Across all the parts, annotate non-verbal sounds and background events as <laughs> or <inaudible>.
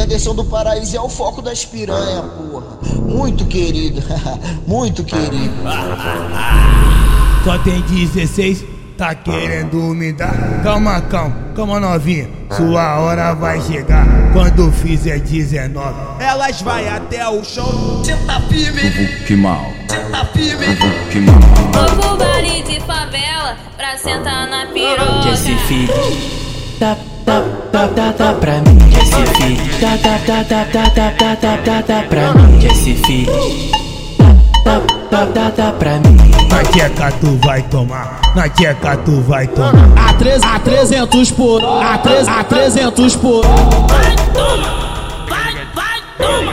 Anderson do Paraíso é o foco das piranha, porra. Muito querido, <laughs> muito querido. Só tem 16, tá querendo me dar? Calma, calma, calma novinha. Sua hora vai chegar quando fizer 19. Elas vai até o chão. Senta firme, Que mal, senta firme. que mal. Vou pro baile de favela pra sentar na piroca. Que esse filho dá, dá, dá, dá, dá pra mim. Que esse filho dá, dá, dá, dá, dá, dá, dá, dá, dá, dá pra mim. Que esse filho dá, dá, dá, dá pra mim. Na tcheca tu vai tomar, na tcheca tu vai tomar. A, treze- a 300 por a, treze- a 300 por Vai, toma, vai, vai, toma,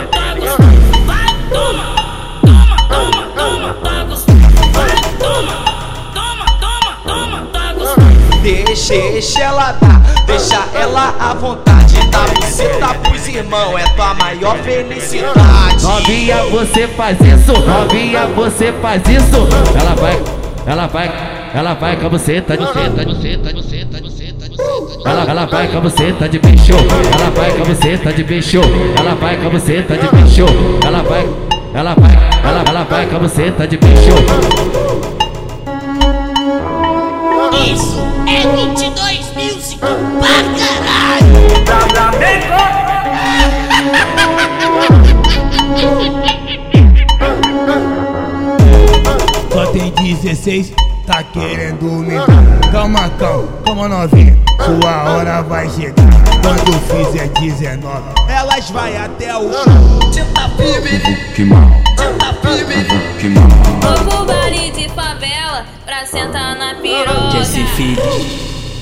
Deixa, ela dar, deixa ela à vontade. Dá buceta pros irmãos, é tua maior felicidade. Novinha, você faz isso, novinha, você faz isso. Ela vai, ela vai, ela vai com a buceta de de buceta, de buceta, de buceta, de buceta. Ela, ela vai com a buceta de bicho, ela vai com a buceta de bicho, ela vai com a buceta de bicho, ela vai, ela vai, ela, ela vai com a buceta de bicho. Isso é 22 Music pra caralho. Só tem 16, tá querendo me dar? Calma, calma, calma novinha. Sua hora vai chegar quando fizer 19. Elas vai até o chão. Senta firme, Que mal, senta firme. que mal. Favela pra sentar na piroca. Que esse filho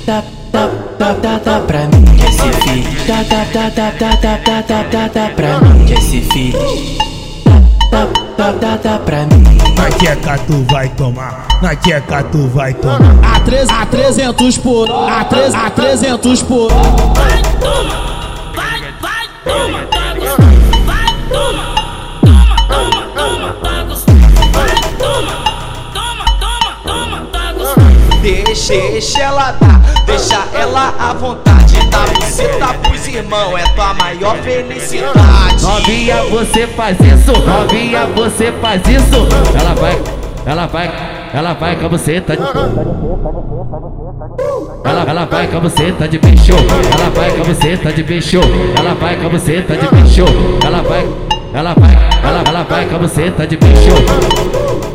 dá, dá, dá, dá, dá pra mim. Que esse filho dá, dá, dá, dá, dá, dá, dá, dá, dá, dá pra mim. Que esse filho dá, dá, dá, dá pra mim. Na tcheca tu vai tomar, na tcheca tu vai tomar. A, treze- a 300 por a, treze- a 300 por Vai, toma, deixa ela dar, deixa ela à vontade. Dá buceta pros irmãos, é tua maior felicidade. Novinha, você faz isso, novinha, você faz isso. Ela vai, ela vai, ela vai com a buceta de ela, ela vai com a buceta de bicho, ela vai com a buceta de bicho, ela vai com a buceta de bicho, ela vai, ela vai, ela, ela vai com a buceta de bicho.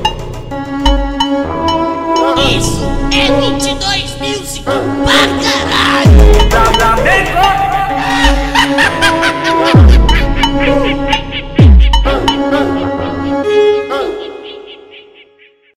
Isso é 22